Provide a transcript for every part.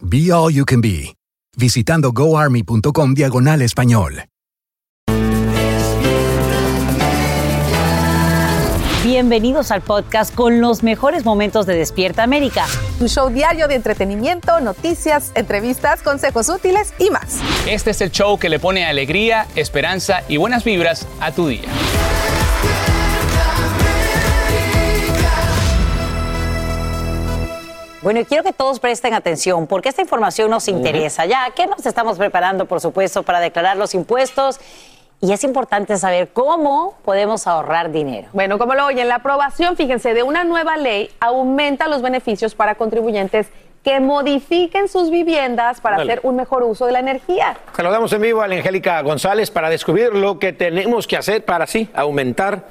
Be All You Can Be, visitando goarmy.com diagonal español. Bienvenidos al podcast con los mejores momentos de Despierta América. Un show diario de entretenimiento, noticias, entrevistas, consejos útiles y más. Este es el show que le pone alegría, esperanza y buenas vibras a tu día. Bueno, y quiero que todos presten atención porque esta información nos interesa. Ya que nos estamos preparando, por supuesto, para declarar los impuestos y es importante saber cómo podemos ahorrar dinero. Bueno, como lo oyen, la aprobación, fíjense, de una nueva ley aumenta los beneficios para contribuyentes que modifiquen sus viviendas para Dale. hacer un mejor uso de la energía. Saludamos en vivo a la Angélica González para descubrir lo que tenemos que hacer para así aumentar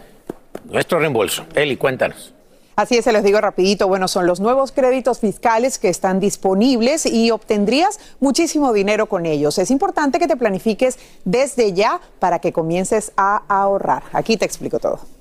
nuestro reembolso. Eli, cuéntanos. Así es, se los digo rapidito. Bueno, son los nuevos créditos fiscales que están disponibles y obtendrías muchísimo dinero con ellos. Es importante que te planifiques desde ya para que comiences a ahorrar. Aquí te explico todo.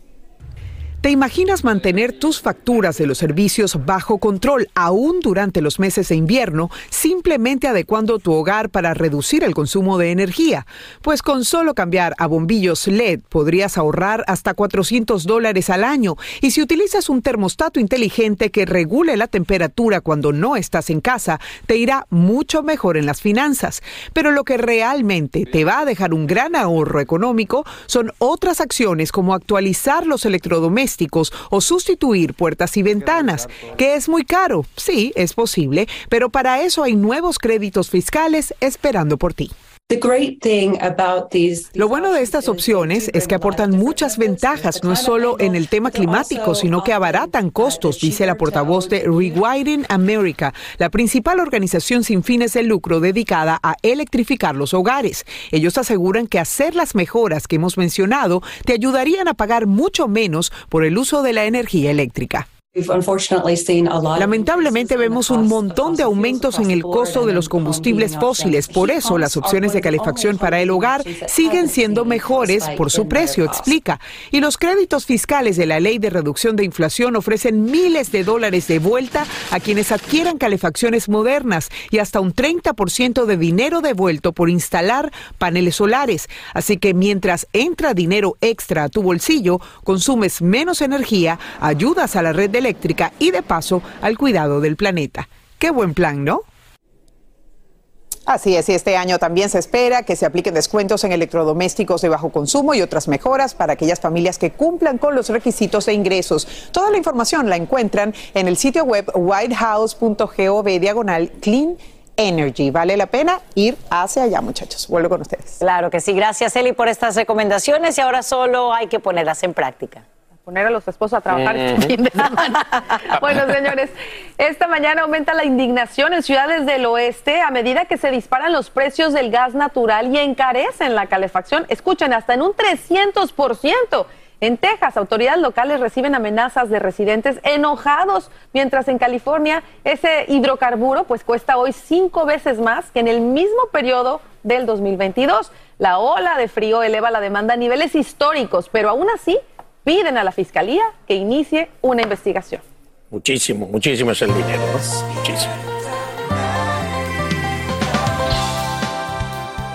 ¿Te imaginas mantener tus facturas de los servicios bajo control aún durante los meses de invierno, simplemente adecuando tu hogar para reducir el consumo de energía? Pues con solo cambiar a bombillos LED podrías ahorrar hasta 400 dólares al año. Y si utilizas un termostato inteligente que regule la temperatura cuando no estás en casa, te irá mucho mejor en las finanzas. Pero lo que realmente te va a dejar un gran ahorro económico son otras acciones como actualizar los electrodomésticos o sustituir puertas y ventanas, que es muy caro. Sí, es posible, pero para eso hay nuevos créditos fiscales esperando por ti. Lo bueno de estas opciones es que aportan muchas ventajas, no es solo en el tema climático, sino que abaratan costos, dice la portavoz de Rewiring America, la principal organización sin fines de lucro dedicada a electrificar los hogares. Ellos aseguran que hacer las mejoras que hemos mencionado te ayudarían a pagar mucho menos por el uso de la energía eléctrica. Lamentablemente vemos un montón de aumentos en el costo de los combustibles fósiles. Por eso las opciones de calefacción para el hogar siguen siendo mejores por su precio, explica. Y los créditos fiscales de la Ley de Reducción de Inflación ofrecen miles de dólares de vuelta a quienes adquieran calefacciones modernas y hasta un 30% de dinero devuelto por instalar paneles solares. Así que mientras entra dinero extra a tu bolsillo, consumes menos energía, ayudas a la red eléctrica y de paso al cuidado del planeta. Qué buen plan, ¿no? Así es, y este año también se espera que se apliquen descuentos en electrodomésticos de bajo consumo y otras mejoras para aquellas familias que cumplan con los requisitos de ingresos. Toda la información la encuentran en el sitio web whitehouse.gov diagonal clean energy. Vale la pena ir hacia allá, muchachos. Vuelvo con ustedes. Claro que sí. Gracias, Eli, por estas recomendaciones y ahora solo hay que ponerlas en práctica. Poner a los esposos a trabajar este fin de semana. Bueno, señores, esta mañana aumenta la indignación en ciudades del oeste a medida que se disparan los precios del gas natural y encarecen la calefacción. Escuchen, hasta en un 300%. En Texas, autoridades locales reciben amenazas de residentes enojados, mientras en California ese hidrocarburo pues cuesta hoy cinco veces más que en el mismo periodo del 2022. La ola de frío eleva la demanda a niveles históricos, pero aún así piden a la fiscalía que inicie una investigación. Muchísimo, muchísimo es el dinero, muchísimo.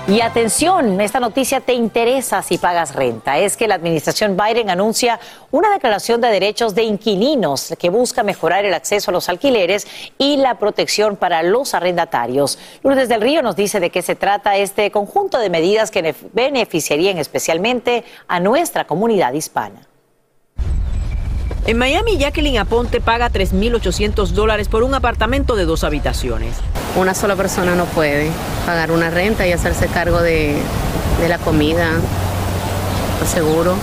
Y atención, esta noticia te interesa si pagas renta. Es que la administración Biden anuncia una declaración de derechos de inquilinos que busca mejorar el acceso a los alquileres y la protección para los arrendatarios. Lourdes del Río nos dice de qué se trata este conjunto de medidas que beneficiarían especialmente a nuestra comunidad hispana. En Miami, Jacqueline Aponte paga 3.800 dólares por un apartamento de dos habitaciones. Una sola persona no puede pagar una renta y hacerse cargo de, de la comida, el seguro,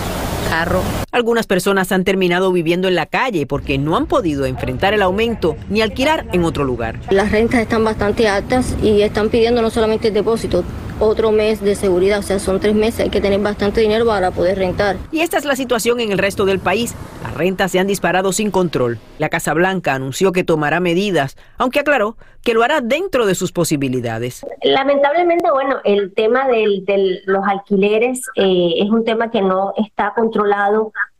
carro. Algunas personas han terminado viviendo en la calle porque no han podido enfrentar el aumento ni alquilar en otro lugar. Las rentas están bastante altas y están pidiendo no solamente el depósito, otro mes de seguridad, o sea, son tres meses, hay que tener bastante dinero para poder rentar. Y esta es la situación en el resto del país. Las rentas se han disparado sin control. La Casa Blanca anunció que tomará medidas, aunque aclaró que lo hará dentro de sus posibilidades. Lamentablemente, bueno, el tema de los alquileres eh, es un tema que no está controlado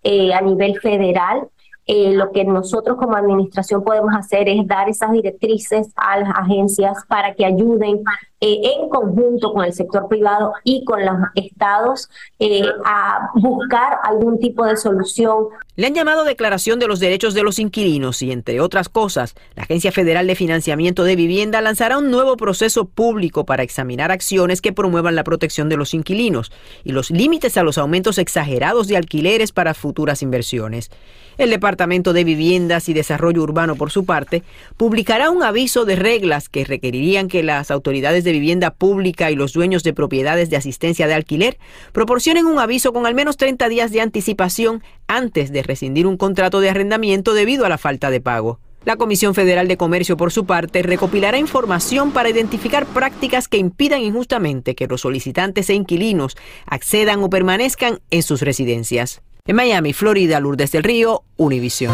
eh, a nivel federal. Eh, lo que nosotros como administración podemos hacer es dar esas directrices a las agencias para que ayuden eh, en conjunto con el sector privado y con los estados eh, a buscar algún tipo de solución. Le han llamado Declaración de los Derechos de los Inquilinos y, entre otras cosas, la Agencia Federal de Financiamiento de Vivienda lanzará un nuevo proceso público para examinar acciones que promuevan la protección de los inquilinos y los límites a los aumentos exagerados de alquileres para futuras inversiones. El Departamento de Viviendas y Desarrollo Urbano, por su parte, publicará un aviso de reglas que requerirían que las autoridades de vivienda pública y los dueños de propiedades de asistencia de alquiler proporcionen un aviso con al menos 30 días de anticipación antes de rescindir un contrato de arrendamiento debido a la falta de pago. La Comisión Federal de Comercio, por su parte, recopilará información para identificar prácticas que impidan injustamente que los solicitantes e inquilinos accedan o permanezcan en sus residencias. En Miami, Florida, Lourdes del Río, Univision.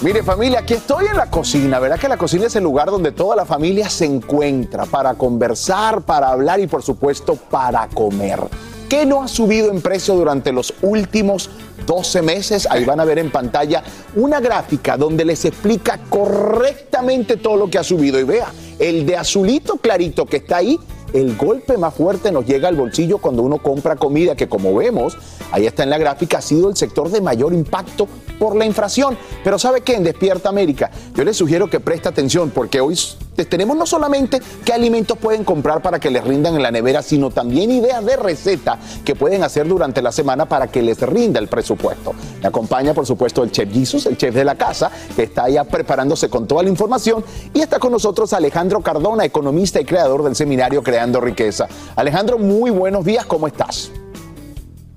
Mire familia, aquí estoy en la cocina, ¿verdad que la cocina es el lugar donde toda la familia se encuentra para conversar, para hablar y por supuesto para comer? ¿Qué no ha subido en precio durante los últimos 12 meses? Ahí van a ver en pantalla una gráfica donde les explica correctamente todo lo que ha subido. Y vea, el de azulito clarito que está ahí el golpe más fuerte nos llega al bolsillo cuando uno compra comida, que como vemos, ahí está en la gráfica, ha sido el sector de mayor impacto por la inflación. Pero ¿sabe qué? En Despierta América, yo les sugiero que preste atención porque hoy tenemos no solamente qué alimentos pueden comprar para que les rindan en la nevera, sino también ideas de receta que pueden hacer durante la semana para que les rinda el presupuesto. Me acompaña, por supuesto, el chef Jesus, el chef de la casa, que está allá preparándose con toda la información. Y está con nosotros Alejandro Cardona, economista y creador del seminario Creando Riqueza. Alejandro, muy buenos días, ¿cómo estás?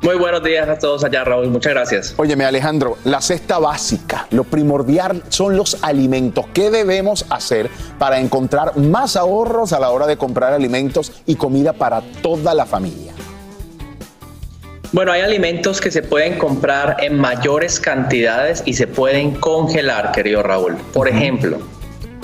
Muy buenos días a todos allá, Raúl. Muchas gracias. Óyeme, Alejandro, la cesta básica, lo primordial son los alimentos. ¿Qué debemos hacer para encontrar más ahorros a la hora de comprar alimentos y comida para toda la familia? Bueno, hay alimentos que se pueden comprar en mayores cantidades y se pueden congelar, querido Raúl. Por ejemplo,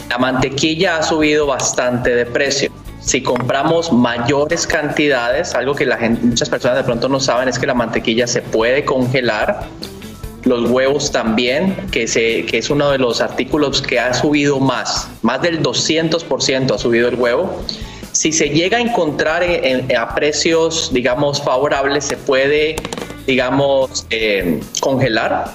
la mantequilla ha subido bastante de precio si compramos mayores cantidades, algo que la gente, muchas personas de pronto no saben es que la mantequilla se puede congelar, los huevos también, que, se, que es uno de los artículos que ha subido más, más del 200% ha subido el huevo. Si se llega a encontrar a precios, digamos, favorables, se puede, digamos, eh, congelar,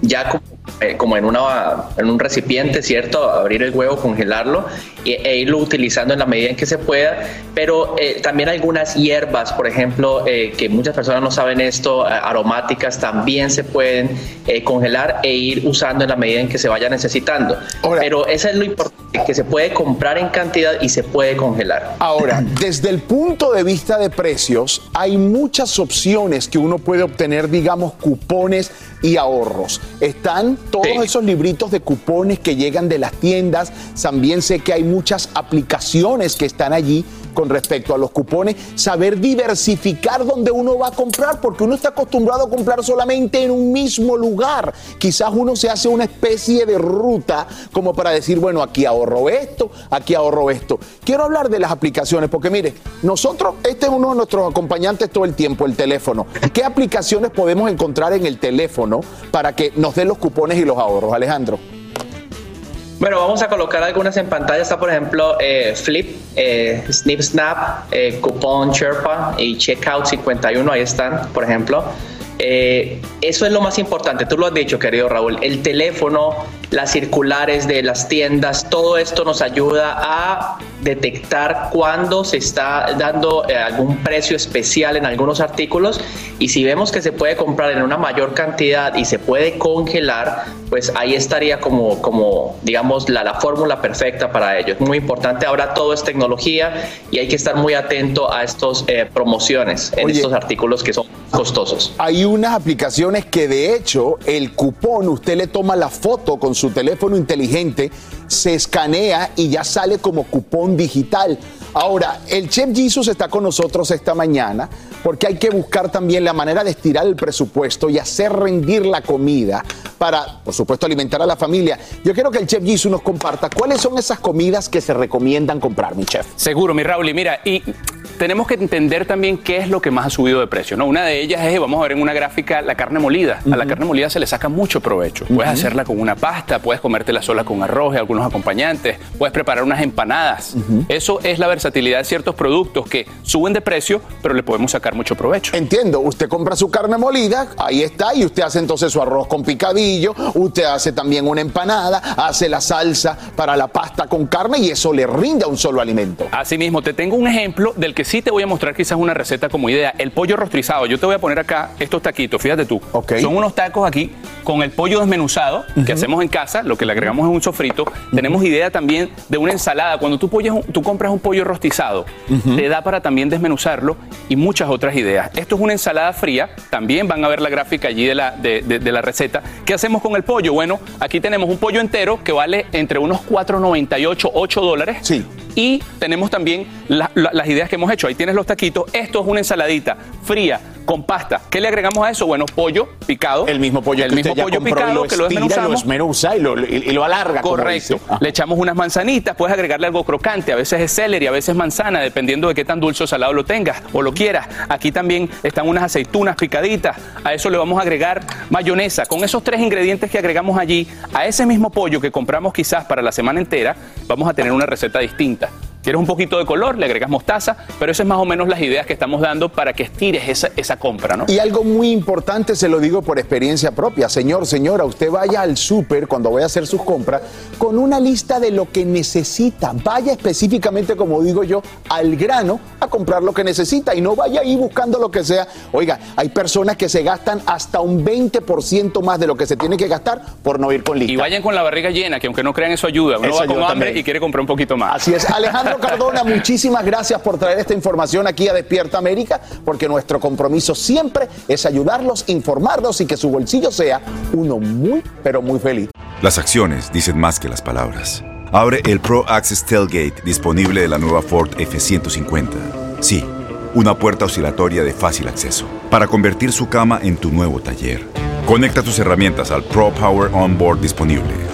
ya como eh, como en, una, en un recipiente, ¿cierto? Abrir el huevo, congelarlo e, irlo utilizando en la medida en que se pueda, pero eh, también algunas hierbas, por ejemplo, eh, que muchas personas no saben esto, aromáticas, también se pueden congelar e ir usando en la medida en que se vaya necesitando. pero eso es lo importante, que se puede comprar en cantidad y se puede congelar. Ahora, desde el punto de vista de precios, hay muchas opciones que uno puede obtener, digamos, cupones y ahorros. Están están todos esos libritos de cupones que llegan de las tiendas. También sé que hay muchas aplicaciones que están allí con respecto a los cupones, saber diversificar dónde uno va a comprar, porque uno está acostumbrado a comprar solamente en un mismo lugar. Quizás uno se hace una especie de ruta como para decir, bueno, aquí ahorro esto, aquí ahorro esto. Quiero hablar de las aplicaciones, porque mire, nosotros, este es uno de nuestros acompañantes todo el tiempo, el teléfono. ¿Qué aplicaciones podemos encontrar en el teléfono para que nos den los cupones y los ahorros, Alejandro? Bueno, vamos a colocar algunas en pantalla. Está, por ejemplo, eh, Flip, eh, Snip Snap, eh, Coupon Sherpa y Checkout 51. Ahí están, por ejemplo. eso es lo más importante. Tú lo has dicho, querido Raúl. El teléfono, las circulares de las tiendas, todo esto nos ayuda a detectar cuándo se está dando eh, algún precio especial en algunos artículos y si vemos que se puede comprar en una mayor cantidad y se puede congelar, pues ahí estaría como, como digamos, la, la fórmula perfecta para ello. Es muy importante, ahora todo es tecnología y hay que estar muy atento a estas eh, promociones en estos artículos que son costosos. Hay unas aplicaciones que de hecho el cupón, usted le toma la foto con su teléfono inteligente, se escanea y ya sale como cupón digital. Ahora, el Chef Jesus está con nosotros esta mañana porque hay que buscar también la manera de estirar el presupuesto y hacer rendir la comida para, por supuesto, alimentar a la familia. Yo quiero que el Chef Jesus nos comparta cuáles son esas comidas que se recomiendan comprar, mi chef. Seguro, mi Raúl. Y mira, y tenemos que entender también qué es lo que más ha subido de precio. ¿no? Una de ellas es, vamos a ver en una gráfica, la carne molida. A la carne molida se le saca mucho provecho. Puedes hacerla con una pasta, puedes comértela sola con arroz y algunos acompañantes, puedes preparar unas empanadas. Eso es la versatilidad de ciertos productos que suben de precio, pero le podemos sacar mucho provecho. Entiendo, usted compra su carne molida, ahí está, y usted hace entonces su arroz con picadillo, usted hace también una empanada, hace la salsa para la pasta con carne y eso le rinde a un solo alimento. Asimismo, te tengo un ejemplo del que sí te voy a mostrar quizás una receta como idea. El pollo rostrizado. Yo te voy a poner acá estos taquitos, fíjate tú. Son unos tacos aquí con el pollo desmenuzado que hacemos en casa, lo que le agregamos es un sofrito. Tenemos idea también de una ensalada. Cuando tú, tú compras un pollo rostizado, te da para también desmenuzarlo y muchas otras ideas. Esto es una ensalada fría. También van a ver la gráfica allí de la, de, la receta. ¿Qué hacemos con el pollo? Bueno, aquí tenemos un pollo entero que vale entre unos 4,98, 8 dólares. Sí. Y tenemos también las ideas que hemos hecho. Ahí tienes los taquitos. Esto es una ensaladita fría con pasta. ¿Qué le agregamos a eso? Bueno, pollo picado. El mismo pollo el que mismo pollo compró picado y que lo desmenuzamos. y lo, y, lo alarga. Correcto. Le echamos unas manzanitas, puedes agregarle algo crocante, a veces es celery, a veces es manzana, dependiendo de qué tan dulce o salado lo tengas o lo quieras. Aquí también están unas aceitunas picaditas, a eso le vamos a agregar mayonesa. Con esos tres ingredientes que agregamos allí, a ese mismo pollo que compramos quizás para la semana entera, vamos a tener una receta distinta. Quieres un poquito de color, le agregas mostaza, pero esas es más o menos las ideas que estamos dando para que estires esa, esa compra, ¿no? Y algo muy importante, se lo digo por experiencia propia. Señor, señora, usted vaya al súper cuando vaya a hacer sus compras con una lista de lo que necesita. Vaya específicamente, como digo yo, al grano a comprar lo que necesita y no vaya ahí buscando lo que sea. Oiga, hay personas que se gastan hasta un 20% más de lo que se tiene que gastar por no ir con lista. Y vayan con la barriga llena, que aunque no crean eso ayuda. Uno Eso va con hambre también. y quiere comprar un poquito más. Así es. Alejandro Cardona, muchísimas gracias por traer esta información aquí a Despierta América, porque nuestro compromiso siempre es ayudarlos, informarlos y que su bolsillo sea uno muy, pero muy feliz. Las acciones dicen más que las palabras. Abre el Pro Access Tailgate disponible de la nueva Ford F-150. Sí, una puerta oscilatoria de fácil acceso para convertir su cama en tu nuevo taller. Conecta tus herramientas al Pro Power Onboard disponible.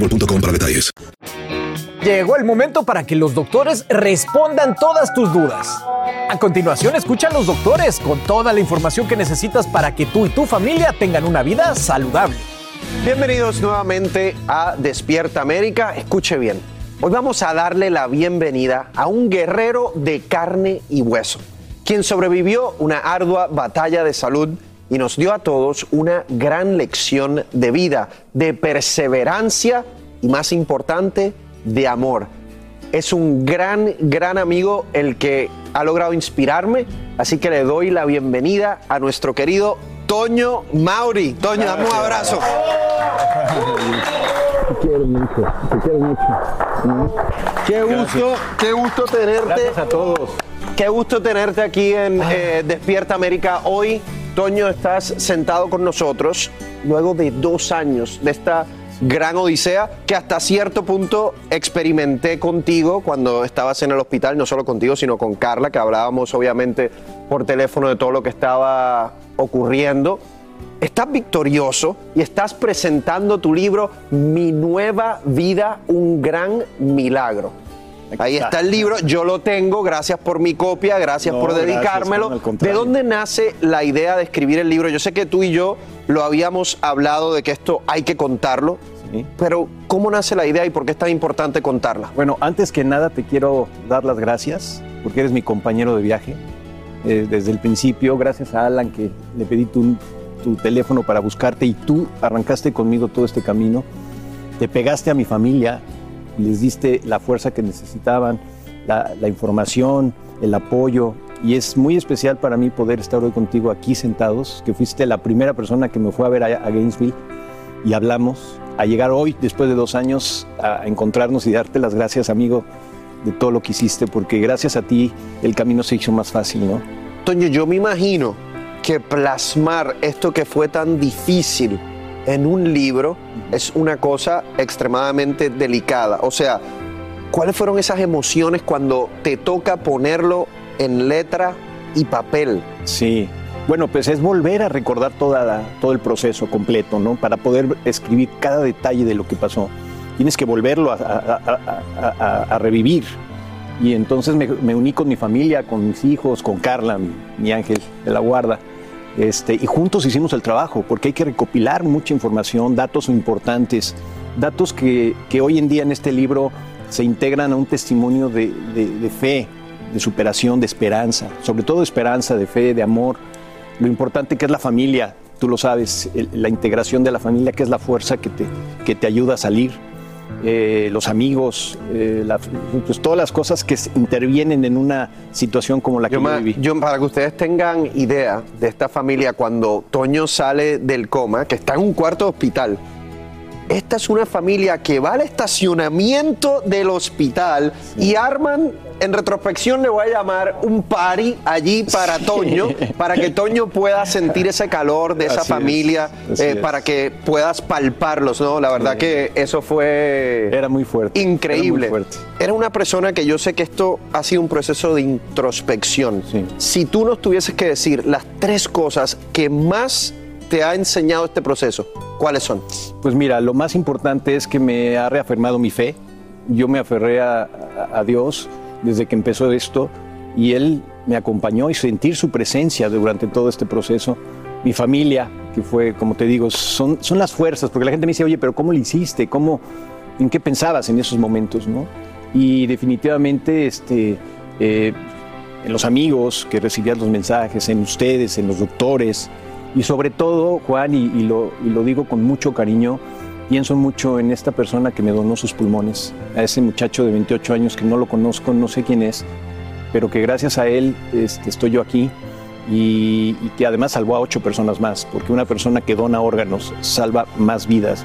boostmobile.com para detalles. Llegó el momento para que los doctores respondan todas tus dudas. A continuación, escucha a los doctores con toda la información que necesitas para que tú y tu familia tengan una vida saludable. Bienvenidos nuevamente a Despierta América. Escuche bien. Hoy vamos a darle la bienvenida a un guerrero de carne y hueso, quien sobrevivió una ardua batalla de salud y nos dio a todos una gran lección de vida, de perseverancia y más importante, de amor. Es un gran, gran amigo el que ha logrado inspirarme, así que le doy la bienvenida a nuestro querido Toño Mauri. Toño, dame un abrazo. Te quiero mucho, te quiero mucho. Qué gusto, qué gusto tenerte. Gracias a todos. Qué gusto tenerte aquí en eh, Despierta América. Hoy, Toño, estás sentado con nosotros luego de dos años de esta gran odisea que hasta cierto punto experimenté contigo cuando estabas en el hospital, no solo contigo, sino con Carla, que hablábamos obviamente por teléfono de todo lo que estaba ocurriendo. Estás victorioso y estás presentando tu libro Mi nueva vida, un gran milagro. Ahí está el libro, yo lo tengo, gracias por mi copia, gracias No, por dedicármelo. ¿De dónde nace la idea de escribir el libro? Yo sé que tú y yo lo habíamos hablado de que esto hay que contarlo, pero ¿cómo nace la idea y por qué es tan importante contarla? Bueno, antes que nada te quiero dar las gracias porque eres mi compañero de viaje. Eh, desde el principio, gracias a Alan que le pedí tu, tu teléfono para buscarte y tú arrancaste conmigo todo este camino. Te pegaste a mi familia, les diste la fuerza que necesitaban, la, información, el apoyo. Y es muy especial para mí poder estar hoy contigo aquí sentados, que fuiste la primera persona que me fue a ver a, a Gainesville y hablamos, a llegar hoy, después de dos años, a encontrarnos y darte las gracias, amigo, de todo lo que hiciste, porque gracias a ti el camino se hizo más fácil, ¿no? Toño, yo me imagino que plasmar esto que fue tan difícil en un libro es una cosa extremadamente delicada. O sea, ¿cuáles fueron esas emociones cuando te toca ponerlo en letra y papel? Sí. Bueno, pues es volver a recordar toda todo el proceso completo, ¿no? Para poder escribir cada detalle de lo que pasó. Tienes que volverlo a, revivir. Y entonces me, uní con mi familia, con mis hijos, con Carla, mi ángel de la guarda. Este, y juntos hicimos el trabajo, porque hay que recopilar mucha información, datos importantes, datos que, que hoy en día en este libro se integran a un testimonio de, de- fe, de superación, de esperanza, sobre todo de esperanza, de fe, de amor. Lo importante que es la familia, tú lo sabes, la integración de la familia, que es la fuerza que te, que te ayuda a salir. Eh, los amigos, eh, la- pues todas las cosas que intervienen en una situación como la que Yo, viví. yo, para que ustedes tengan idea de esta familia, cuando Toño sale del coma, que está en un cuarto de hospital, esta es una familia que va al estacionamiento del hospital y arman, en retrospección le voy a llamar un party allí para Toño, para que Toño pueda sentir ese calor de esa Así familia, eh, es. para que puedas palparlos, ¿no? La verdad que eso fue... Era muy fuerte. Increíble. Era muy fuerte. Era una persona que yo sé que esto ha sido un proceso de introspección. Si tú nos tuvieses que decir las tres cosas que más te ha enseñado este proceso, ¿cuáles son? Pues mira, lo más importante es que me ha reafirmado mi fe. Yo me aferré a, a- Dios desde que empezó esto y Él me acompañó y sentir su presencia durante todo este proceso. Mi familia, que fue, como te digo, son, son las fuerzas, porque la gente me dice, oye, pero ¿cómo lo hiciste? ¿Cómo, ¿En qué pensabas en esos momentos? ¿no? Y definitivamente este, eh, en los amigos que recibían los mensajes, en ustedes, en los doctores, y sobre todo, Juan, y, lo, y lo digo con mucho cariño, pienso mucho en esta persona que me donó sus pulmones, a ese muchacho de 28 años que no lo conozco, no sé quién es, pero que gracias a él este, estoy yo aquí y, que además salvó a ocho personas más, porque una persona que dona órganos salva más vidas.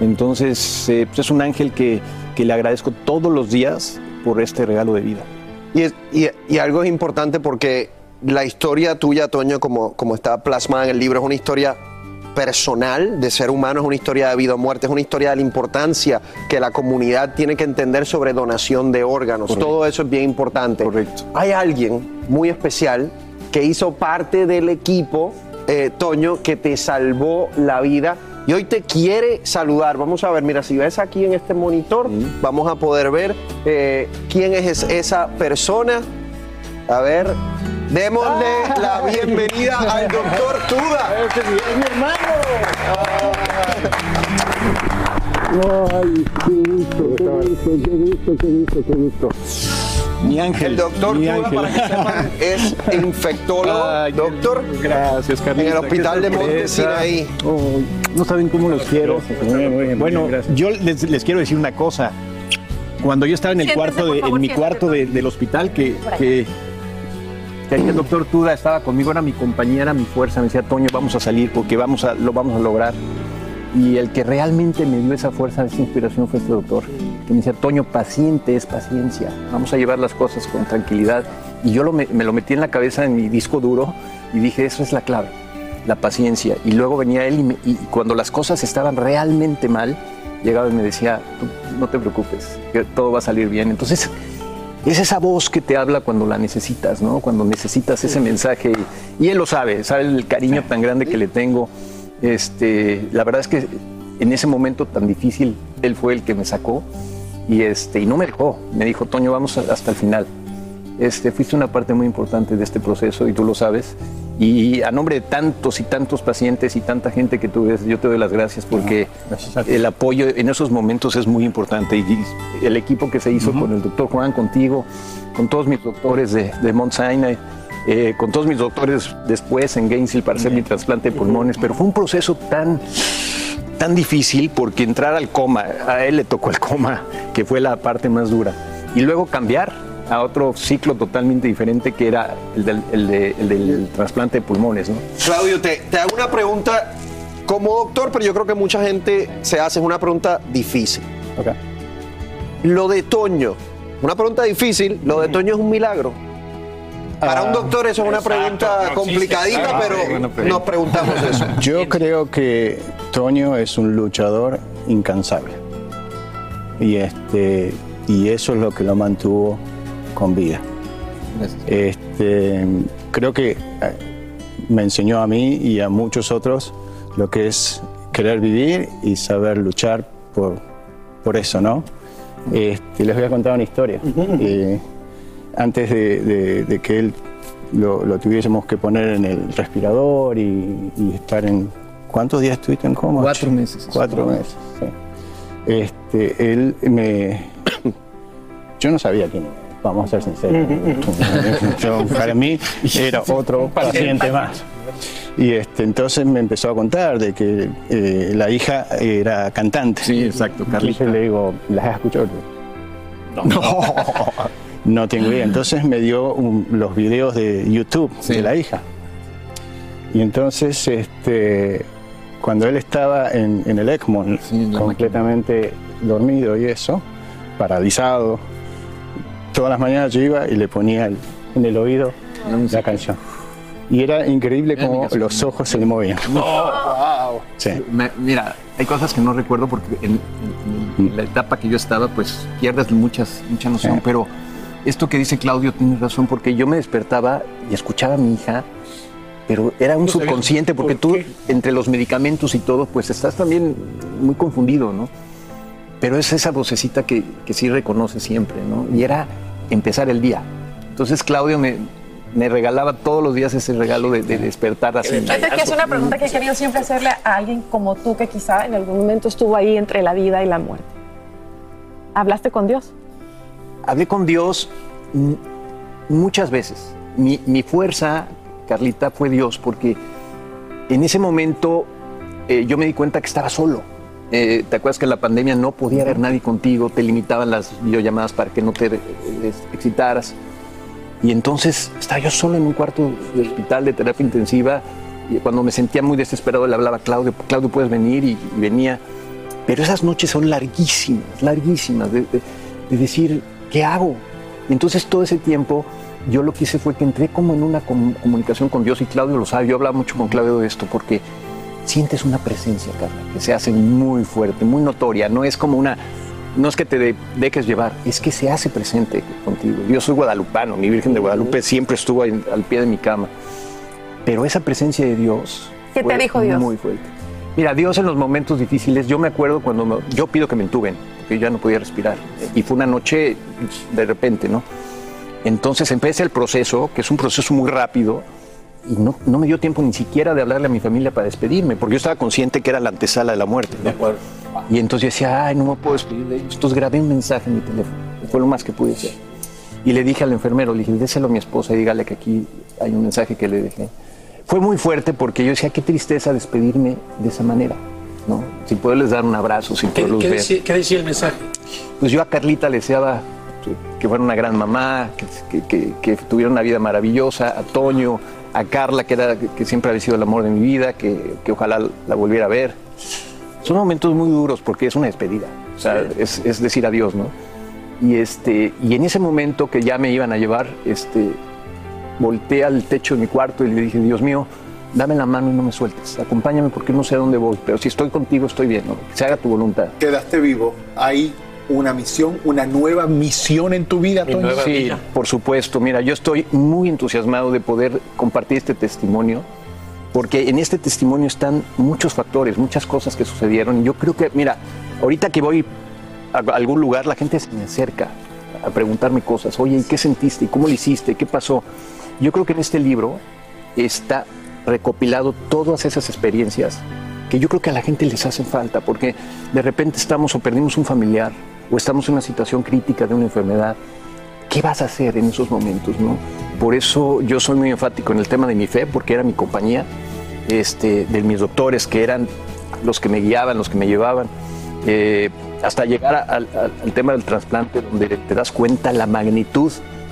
Entonces, eh, pues es un ángel que, que le agradezco todos los días por este regalo de vida. Y, es- y- y algo importante porque la historia tuya, Toño, como, como está plasmada en el libro, es una historia personal de ser humano, es una historia de vida o muerte, es una historia de la importancia que la comunidad tiene que entender sobre donación de órganos. Todo eso es bien importante. Correcto. Hay alguien muy especial que hizo parte del equipo, eh, Toño, que te salvó la vida. Y hoy te quiere saludar. Vamos a ver, mira, si ves aquí en este monitor, vamos a poder ver eh, quién es- esa persona. A ver, démosle la bienvenida al doctor Tuda. ¡Es mi hermano! Ay, qué gusto, qué gusto, qué gusto, qué gusto, qué gusto. Mi ángel. El doctor mi Tuda, ángel. para que sepan, es infectólogo, doctor. Gracias, Carlita. En el hospital de Monte sorpresa. Sinaí. Oh, no saben cómo los quiero. Muy bien, bueno, yo les, les quiero decir una cosa. Cuando yo estaba en el Siéntese, cuarto, de, favor, en mi cuarto de- del hospital, que, que, el doctor Tuda estaba conmigo, era mi compañera, mi fuerza, me decía, Toño, vamos a salir porque vamos a, lo vamos a lograr. Y el que realmente me dio esa fuerza, esa inspiración fue este doctor, que me decía, Toño, paciente es paciencia, vamos a llevar las cosas con tranquilidad. Y yo lo me, lo metí en la cabeza en mi disco duro y dije, eso es la clave, la paciencia. Y luego venía él y, y cuando las cosas estaban realmente mal, llegaba y me decía, "Tú no te preocupes, que todo va a salir bien. Entonces, es esa voz que te habla cuando la necesitas, ¿no? Cuando necesitas ese mensaje. Y, y él lo sabe, sabe el cariño tan grande que le tengo. Este, la verdad es que en ese momento tan difícil, él fue el que me sacó y, este, y no me dejó. Me dijo, Toño, vamos hasta el final. Este, fuiste una parte muy importante de este proceso y tú lo sabes. Y a nombre de tantos y tantos pacientes y tanta gente que tú ves, yo te doy las gracias porque el apoyo en esos momentos es muy importante. Y el equipo que se hizo con el doctor Juan, contigo, con todos mis doctores de, de Mount Sinai, eh, con todos mis doctores después en Gainesville para hacer mi trasplante de pulmones, pero fue un proceso tan, tan difícil porque entrar al coma, a él le tocó el coma, que fue la parte más dura, y luego cambiar a otro ciclo totalmente diferente que era el del, el de- el del trasplante de pulmones. ¿no? Claudio, te, te hago una pregunta como doctor, pero yo creo que mucha gente se hace, es una pregunta difícil. Lo de Toño, una pregunta difícil, lo de Toño es un milagro. Para un doctor eso es una pregunta complicadita, pero nos preguntamos eso. Yo creo que Toño es un luchador incansable. Y, este, y eso es lo que lo mantuvo con vida. Este, creo que eh, me enseñó a mí y a muchos otros lo que es querer vivir y saber luchar por, por eso, ¿no? Este, les voy a contar una historia. Eh, antes de, de- de que él lo, lo tuviésemos que poner en el respirador y, y estar en... ¿Cuántos días estuviste en coma? Cuatro meses. Cuatro meses, sí. Este, él me... Yo no sabía quién era, vamos a ser sinceros. Yo, para mí era otro paciente más. Y este, entonces me empezó a contar de que eh, la hija era cantante. Sí, exacto, Carlita. le digo, ¿las has escuchado? No. No tengo idea. Entonces me dio un- los videos de YouTube de la hija. Y entonces, este, cuando él estaba en, en el ECMO, completamente dormido y eso, paralizado, todas las mañanas yo iba y le ponía el- en el oído la canción. Y era increíble cómo los ojos se le movían. Sí. Me- mira, hay cosas que no recuerdo porque en, en- en la etapa que yo estaba, pues pierdes muchas, mucha noción, Sí. pero esto que dice Claudio tiene razón, porque yo me despertaba y escuchaba a mi hija, pero era un subconsciente, porque tú, entre los medicamentos y todo, pues estás también muy confundido, ¿no? Pero es esa vocecita que, que sí reconoce siempre, ¿no? Y era empezar el día. Entonces Claudio me, me regalaba todos los días ese regalo de, de despertar así. Fíjate que es una pregunta que he querido siempre hacerle a alguien como tú que quizá en algún momento estuvo ahí entre la vida y la muerte. ¿Hablaste con Dios? hablé con Dios muchas veces. Mi, mi fuerza, Carlita, fue Dios, porque en ese momento eh, yo me di cuenta que estaba solo. Eh, ¿Te acuerdas que en la pandemia no podía haber nadie contigo? Te limitaban las videollamadas para que no te eh, excitaras. Y entonces estaba yo solo en un cuarto de hospital de terapia intensiva. Y cuando me sentía muy desesperado, le hablaba a Claudio, Claudio, puedes venir, y, y venía. Pero esas noches son larguísimas, larguísimas, de, de- de decir, ¿qué hago? Y entonces todo ese tiempo yo lo que hice fue que entré como en una com- comunicación con Dios y Claudio lo sabe, yo hablaba mucho con Claudio de esto porque sientes una presencia, Carla, que se hace muy fuerte, muy notoria, no es como una, no es que te de- dejes llevar, es que se hace presente contigo. Yo soy guadalupano, mi Virgen de Guadalupe siempre estuvo al pie de mi cama, pero esa presencia de Dios ¿Qué te fue dijo Dios? Muy fuerte. Mira, Dios en los momentos difíciles, yo me acuerdo cuando me- yo pido que me entuben, porque yo ya no podía respirar. Y fue una noche de repente, ¿no? Entonces empieza el proceso, que es un proceso muy rápido, y no, no me dio tiempo ni siquiera de hablarle a mi familia para despedirme, porque yo estaba consciente que era la antesala de la muerte. ¿no? Y entonces yo decía, ay, no me puedo despedir de ellos. Entonces grabé un mensaje en mi teléfono, fue lo más que pude hacer. Y le dije al enfermero, le dije, déselo a mi esposa y dígale que aquí hay un mensaje que le dejé. Fue muy fuerte porque yo decía, qué tristeza despedirme de esa manera, ¿no? Sin poderles dar un abrazo, sin ¿Qué, poderlos qué ver. decía, qué decía el mensaje? Pues yo a Carlita le deseaba que fuera una gran mamá, que, que- que- que tuviera una vida maravillosa, a Toño, a Carla, que, era, que siempre había sido el amor de mi vida, que, que ojalá la volviera a ver. Son momentos muy duros porque es una despedida, o sea, es, es decir adiós, ¿no? Y, este, y en ese momento que ya me iban a llevar, este, volteé al techo de mi cuarto y le dije, Dios mío, dame la mano y no me sueltes, acompáñame porque no sé a dónde voy, pero si estoy contigo estoy bien, ¿no? que se haga tu voluntad. Quedaste vivo. Hay una misión, una nueva misión en tu vida, Toño. Sí, por supuesto. Mira, yo estoy muy entusiasmado de poder compartir este testimonio, porque en este testimonio están muchos factores, muchas cosas que sucedieron. Y yo creo que, mira, ahorita que voy a algún lugar, la gente se me acerca a preguntarme cosas. Oye, ¿y qué sentiste? ¿Y cómo lo hiciste? ¿Qué pasó? Yo creo que en este libro está recopilado todas esas experiencias que yo creo que a la gente les hacen falta, porque de repente estamos o perdimos un familiar o estamos en una situación crítica de una enfermedad. ¿Qué vas a hacer en esos momentos? No? Por eso yo soy muy enfático en el tema de mi fe, porque era mi compañía, este, de mis doctores, que eran los que me guiaban, los que me llevaban, eh, hasta llegar a- al- al tema del trasplante, donde te das cuenta la magnitud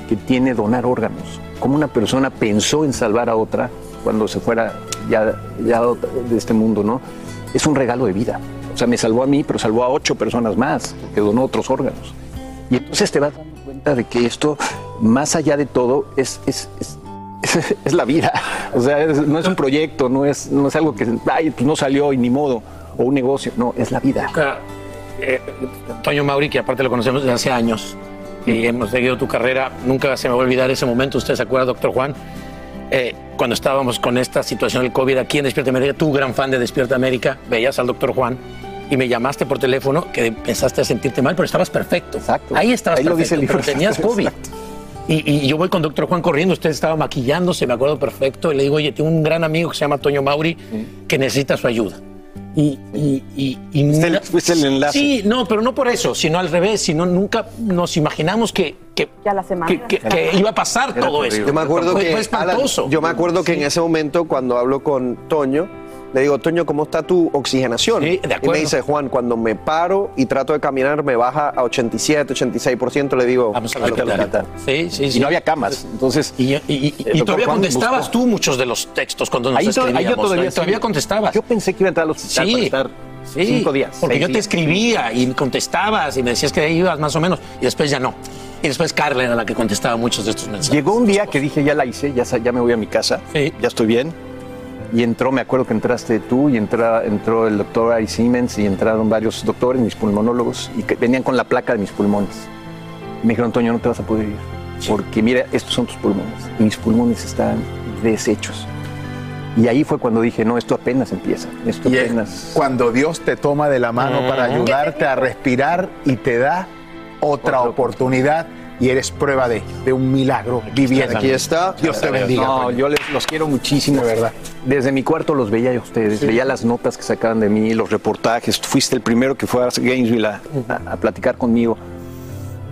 que tiene donar órganos. Cómo una persona pensó en salvar a otra cuando se fuera ya, ya de este mundo, ¿no? Es un regalo de vida. O sea, me salvó a mí, pero salvó a ocho personas más, que donó otros órganos. Y entonces te vas dando cuenta de que esto, más allá de todo, es, es, es, es- la vida. O sea, es- no es un proyecto, no es, no es algo que ay, pues no salió y ni modo, o un negocio. No, es la vida. Eh, Toño Mauri, que aparte lo conocemos desde hace años y hemos seguido tu carrera, nunca se me va a olvidar ese momento. ¿Usted se acuerda, doctor Juan? Eh, cuando estábamos con esta situación del COVID aquí en Despierta América, tú, gran fan de Despierta América, veías al doctor Juan y me llamaste por teléfono que pensaste sentirte mal, pero estabas perfecto. Exacto. Ahí estabas Ahí lo dice el libro. pero tenías COVID. Y, y yo voy con doctor Juan corriendo, usted estaba maquillándose, me acuerdo perfecto, y le digo, oye, tengo un gran amigo que se llama Toño Mauri que necesita su ayuda. Y, y, y, y Fuiste el- na- fuiste el enlace. Sí, no, pero no por eso, sino al revés, sino nunca nos imaginamos que, que, que, que- que iba a pasar todo eso. Yo me acuerdo Fue- que fue espantoso. Alan, yo me acuerdo que en ese momento cuando hablo con Toño le digo Toño cómo está tu oxigenación y me acuerdo. dice Juan cuando me paro y trato de caminar me baja a 87 86 le digo Vamos a "Al hospital". Sí, sí, sí. Y no había camas. Entonces, y, y- y- y todavía contestabas tú muchos de los textos cuando nos Ahí, escribíamos. ahí yo todavía, todavía sí. contestabas. Yo pensé que iba a entrar al hospital Sí. para estar Sí, cinco días. Porque yo te días. escribía y me contestabas y me decías que ahí ibas más o menos y después ya no. Y después Carla era la que contestaba muchos de estos mensajes. Llegó un día que dije, ya la hice, ya, ya me voy a mi casa, ya estoy bien. Y entró, me acuerdo que entraste tú y entra- entró el doctor Ari Siemens y entraron varios doctores, mis pulmonólogos, y que venían con la placa de mis pulmones. Y me dijeron, Toño, no te vas a poder ir, porque mira, estos son tus pulmones. Y mis pulmones están deshechos. Y ahí fue cuando dije, no, esto apenas empieza. Esto Y es apenas... cuando Dios te toma de la mano para ayudarte a respirar y te da otra oportunidad y eres prueba de, de un milagro viviendo. Aquí está. Dios te bendiga. No, Toño. yo les, los quiero muchísimo. De verdad. Desde mi cuarto los veía a ustedes, veía las notas que sacaban de mí, los reportajes. Fuiste el primero que fue a Gainesville a, a- a platicar conmigo.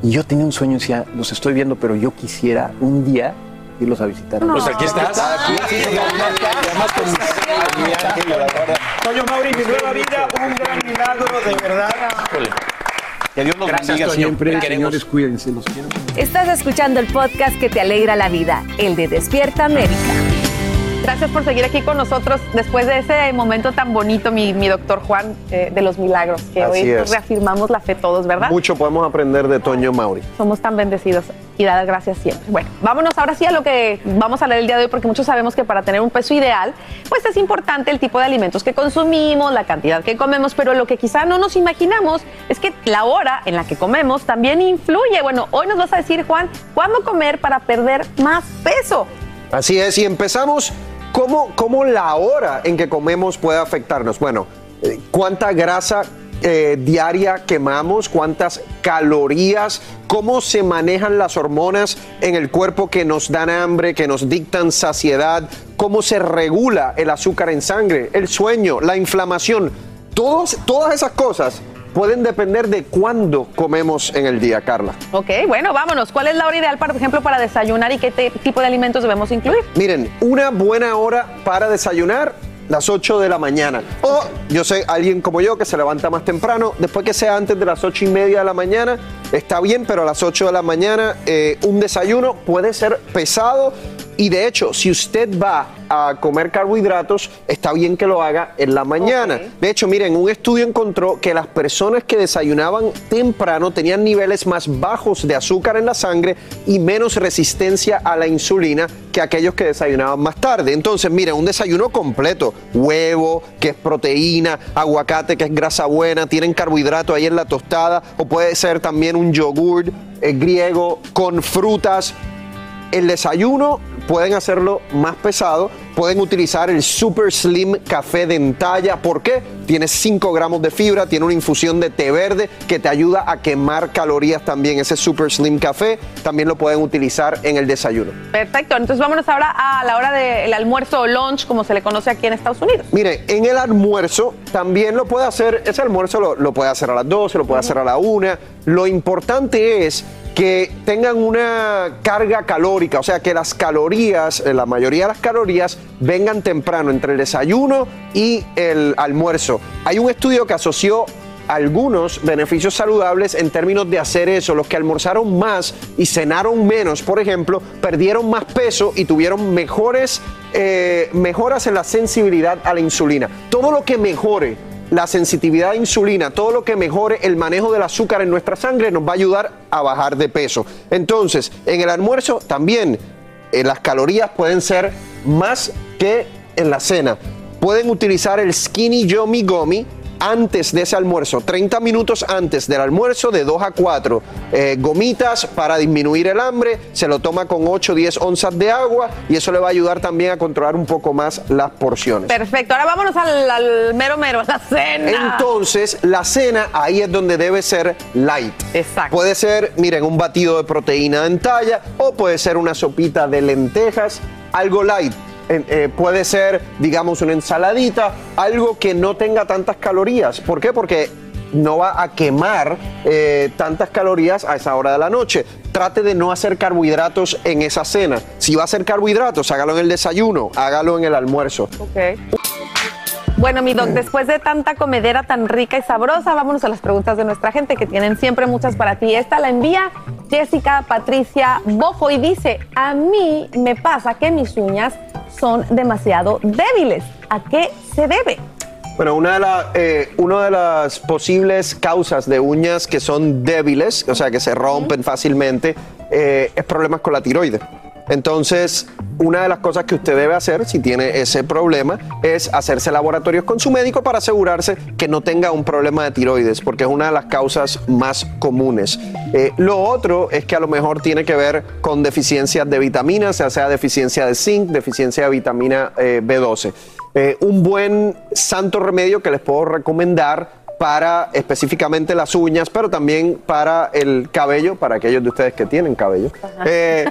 Y yo tenía un sueño, decía, los estoy viendo, pero yo quisiera un día irlos a visitar. Pues aquí estás. Toño Mauri, mi nueva vida, un gran milagro, de verdad. Que Dios los Gracias, bendiga Toño. siempre. Señores, cuídense, los quiero. Estás escuchando el podcast que te alegra la vida, el de Despierta América. Gracias por seguir aquí con nosotros después de ese momento tan bonito, mi, mi doctor Juan, eh, de los milagros, que Así hoy es. reafirmamos la fe todos, ¿verdad? Mucho podemos aprender de Toño Mauri. Somos tan bendecidos y dar gracias siempre. Bueno, vámonos ahora sí a lo que vamos a leer el día de hoy, porque muchos sabemos que para tener un peso ideal, pues es importante el tipo de alimentos que consumimos, la cantidad que comemos, pero lo que quizá no nos imaginamos es que la hora en la que comemos también influye. Bueno, hoy nos vas a decir, Juan, ¿cuándo comer para perder más peso? Así es, y empezamos, ¿cómo, cómo la hora en que comemos puede afectarnos? Bueno, eh, ¿cuánta grasa eh, diaria quemamos? ¿Cuántas calorías? ¿Cómo se manejan las hormonas en el cuerpo que nos dan hambre, que nos dictan saciedad? ¿Cómo se regula el azúcar en sangre, el sueño, la inflamación? Todos, todas esas cosas pueden depender de cuándo comemos en el día, Carla. Ok, bueno, vámonos. ¿Cuál es la hora ideal, por ejemplo, para desayunar y qué tipo de alimentos debemos incluir? Miren, una buena hora para desayunar, las 8 de la mañana. O yo sé, alguien como yo que se levanta más temprano, después que sea antes de las 8 y media de la mañana, está bien, pero a las 8 de la mañana eh, un desayuno puede ser pesado. Y de hecho, si usted va a comer carbohidratos, está bien que lo haga en la mañana. De hecho, miren, un estudio encontró que las personas que desayunaban temprano tenían niveles más bajos de azúcar en la sangre y menos resistencia a la insulina que aquellos que desayunaban más tarde. Entonces, miren, un desayuno completo, huevo, que es proteína, aguacate, que es grasa buena, tienen carbohidrato ahí en la tostada, o puede ser también un yogur eh, griego con frutas, el desayuno pueden hacerlo más pesado, pueden utilizar el Super Slim Café de Entalla. ¿Por qué? Tiene 5 gramos de fibra, tiene una infusión de té verde que te ayuda a quemar calorías también. Ese Super Slim Café también lo pueden utilizar en el desayuno. Perfecto, entonces vámonos ahora a la hora del almuerzo o lunch, como se le conoce aquí en Estados Unidos. Mire, en el almuerzo también lo puede hacer, ese almuerzo lo, lo puede hacer a las 12, lo puede hacer a la 1. Lo importante es que tengan una carga calórica, o sea, que las calorías, eh, la mayoría de las calorías, vengan temprano entre el desayuno y el almuerzo. Hay un estudio que asoció algunos beneficios saludables en términos de hacer eso. Los que almorzaron más y cenaron menos, por ejemplo, perdieron más peso y tuvieron mejores eh, mejoras en la sensibilidad a la insulina. Todo lo que mejore la sensitividad a insulina, todo lo que mejore el manejo del azúcar en nuestra sangre nos va a ayudar a bajar de peso. Entonces, en el almuerzo también eh, las calorías pueden ser más que en la cena. Pueden utilizar el Skinny Yummy Gummy antes de ese almuerzo, 30 minutos antes del almuerzo, de 2 a 4 eh, gomitas para disminuir el hambre. Se lo toma con 8 o 10 onzas de agua y eso le va a ayudar también a controlar un poco más las porciones. Perfecto, ahora vámonos al, al mero mero, a la cena. Entonces, la cena ahí es donde debe ser light. Exacto. Puede ser, miren, un batido de proteína en talla o puede ser una sopita de lentejas, algo light. Eh, puede ser, digamos, una ensaladita, algo que no tenga tantas calorías. ¿Por qué? Porque no va a quemar eh, tantas calorías a esa hora de la noche. Trate de no hacer carbohidratos en esa cena. Si va a hacer carbohidratos, hágalo en el desayuno, hágalo en el almuerzo. Ok. Bueno, mi doc, después de tanta comedera tan rica y sabrosa, vámonos a las preguntas de nuestra gente que tienen siempre muchas para ti. Esta la envía Jessica Patricia Bofo y dice, a mí me pasa que mis uñas son demasiado débiles. ¿A qué se debe? Bueno, una de, la- eh, una de las posibles causas de uñas que son débiles, o sea, que se rompen fácilmente, eh, es problemas con la tiroides. Entonces, una de las cosas que usted debe hacer si tiene ese problema es hacerse laboratorios con su médico para asegurarse que no tenga un problema de tiroides, porque es una de las causas más comunes. Eh, lo otro es que a lo mejor tiene que ver con deficiencias de vitaminas, ya sea deficiencia de zinc, deficiencia de vitamina eh, B12. Eh, un buen santo remedio que les puedo recomendar para específicamente las uñas, pero también para el cabello, para aquellos de ustedes que tienen cabello. Eh,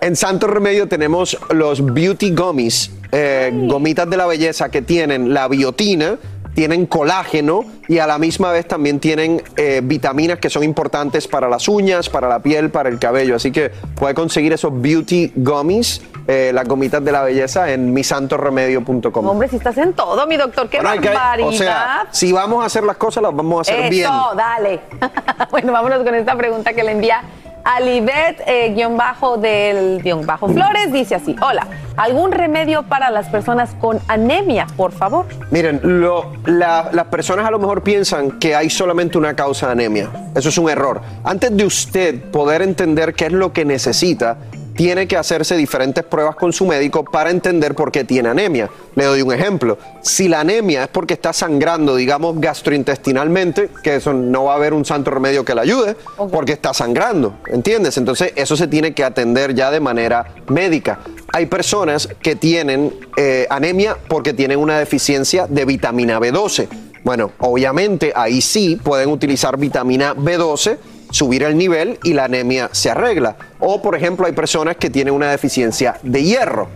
en Santo Remedio tenemos los Beauty Gummies, eh, gomitas de la belleza que tienen la biotina, tienen colágeno y a la misma vez también tienen eh, vitaminas que son importantes para las uñas, para la piel, para el cabello. Así que puede conseguir esos Beauty Gummies, eh, las gomitas de la belleza, en misantoremedio.com. Hombre, si estás en todo, mi doctor, qué Bueno, hay que- barbaridad. o sea, si vamos a hacer las cosas, las vamos a hacer Eso, bien. dale. bueno, vámonos con esta pregunta que le envía Alibet, eh, guion bajo del guion bajo Flores, dice así, hola, ¿algún remedio para las personas con anemia, por favor? Miren, lo- la- las personas a lo mejor piensan que hay solamente una causa de anemia. Eso es un error. Antes de usted poder entender qué es lo que necesita, tiene que hacerse diferentes pruebas con su médico para entender por qué tiene anemia. Le doy un ejemplo. Si la anemia es porque está sangrando, digamos, gastrointestinalmente, que eso no va a haber un santo remedio que le ayude, porque está sangrando, ¿entiendes? Entonces eso se tiene que atender ya de manera médica. Hay personas que tienen eh, anemia porque tienen una deficiencia de vitamina B12. Bueno, obviamente ahí sí pueden utilizar vitamina B12 subir el nivel y la anemia se arregla. O, por ejemplo, hay personas que tienen una deficiencia de hierro.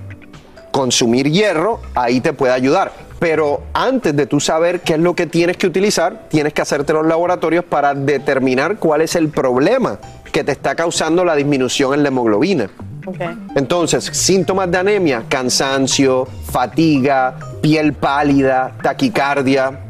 Consumir hierro ahí te puede ayudar. Pero antes de tú saber qué es lo que tienes que utilizar, tienes que hacerte los laboratorios para determinar cuál es el problema que te está causando la disminución en la hemoglobina. Entonces, síntomas de anemia, cansancio, fatiga, piel pálida, taquicardia.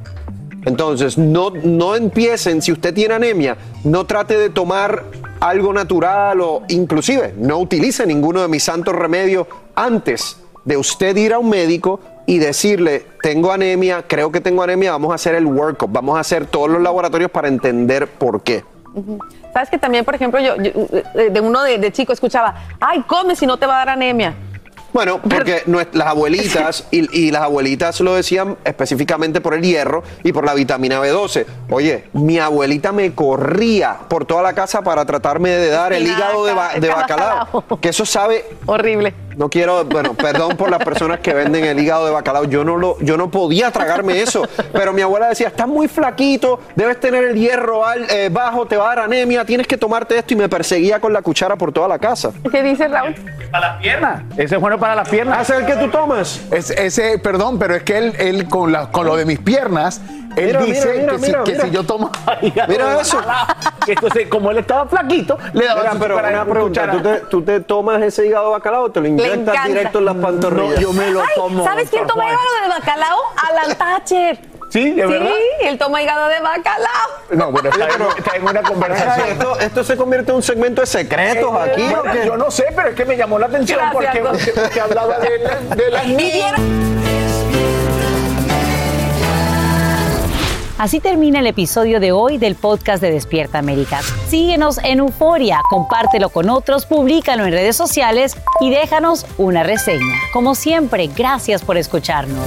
Entonces, no, no empiecen, si usted tiene anemia, no trate de tomar algo natural o inclusive no utilice ninguno de mis santos remedios antes de usted ir a un médico y decirle, tengo anemia, creo que tengo anemia, vamos a hacer el workup, vamos a hacer todos los laboratorios para entender por qué. Sabes que también, por ejemplo, yo, de uno de, de chico escuchaba, ay, come si no te va a dar anemia. Bueno, porque las abuelitas y, y las abuelitas lo decían específicamente por el hierro y por la vitamina B12. Oye, mi abuelita me corría por toda la casa para tratarme de dar el hígado de, ba- de bacalao. Que eso sabe horrible. No quiero, bueno, perdón por las personas que venden el hígado de bacalao. Yo no lo, yo no podía tragarme eso. Pero mi abuela decía, estás muy flaquito, debes tener el hierro al- eh, bajo, te va a dar anemia, tienes que tomarte esto y me perseguía con la cuchara por toda la casa. ¿Qué dice Raúl? Para las piernas. Ese es bueno para las piernas. ¿Hace el que tú tomas? Es, ese, perdón, pero es que él, él con, la- con lo de mis piernas, él Mira, dice mira, mira, que, si- mira, que mira. si yo tomo Mira eso. entonces, como él estaba flaquito, le daba Mira, su pero una pregunta. ¿tú te, tú te tomas ese hígado de bacalao o te lo inyectas directo en las pantorrillas? No, yo me lo Ay, tomo. ¿Sabes quién toma hígado de bacalao? Alan Thatcher. Sí, de verdad. Sí, él toma hígado de bacalao. No, bueno, está, en, está en una conversación. Esto, esto se convierte en un segmento de secretos aquí. ¿o Bueno, yo no sé, pero es que me llamó la atención Gracias, porque usted, usted hablaba de, la- de las niñas. Así termina el episodio de hoy del podcast de Despierta América. Síguenos en Euforia, compártelo con otros, públicalo en redes sociales y déjanos una reseña. Como siempre, gracias por escucharnos.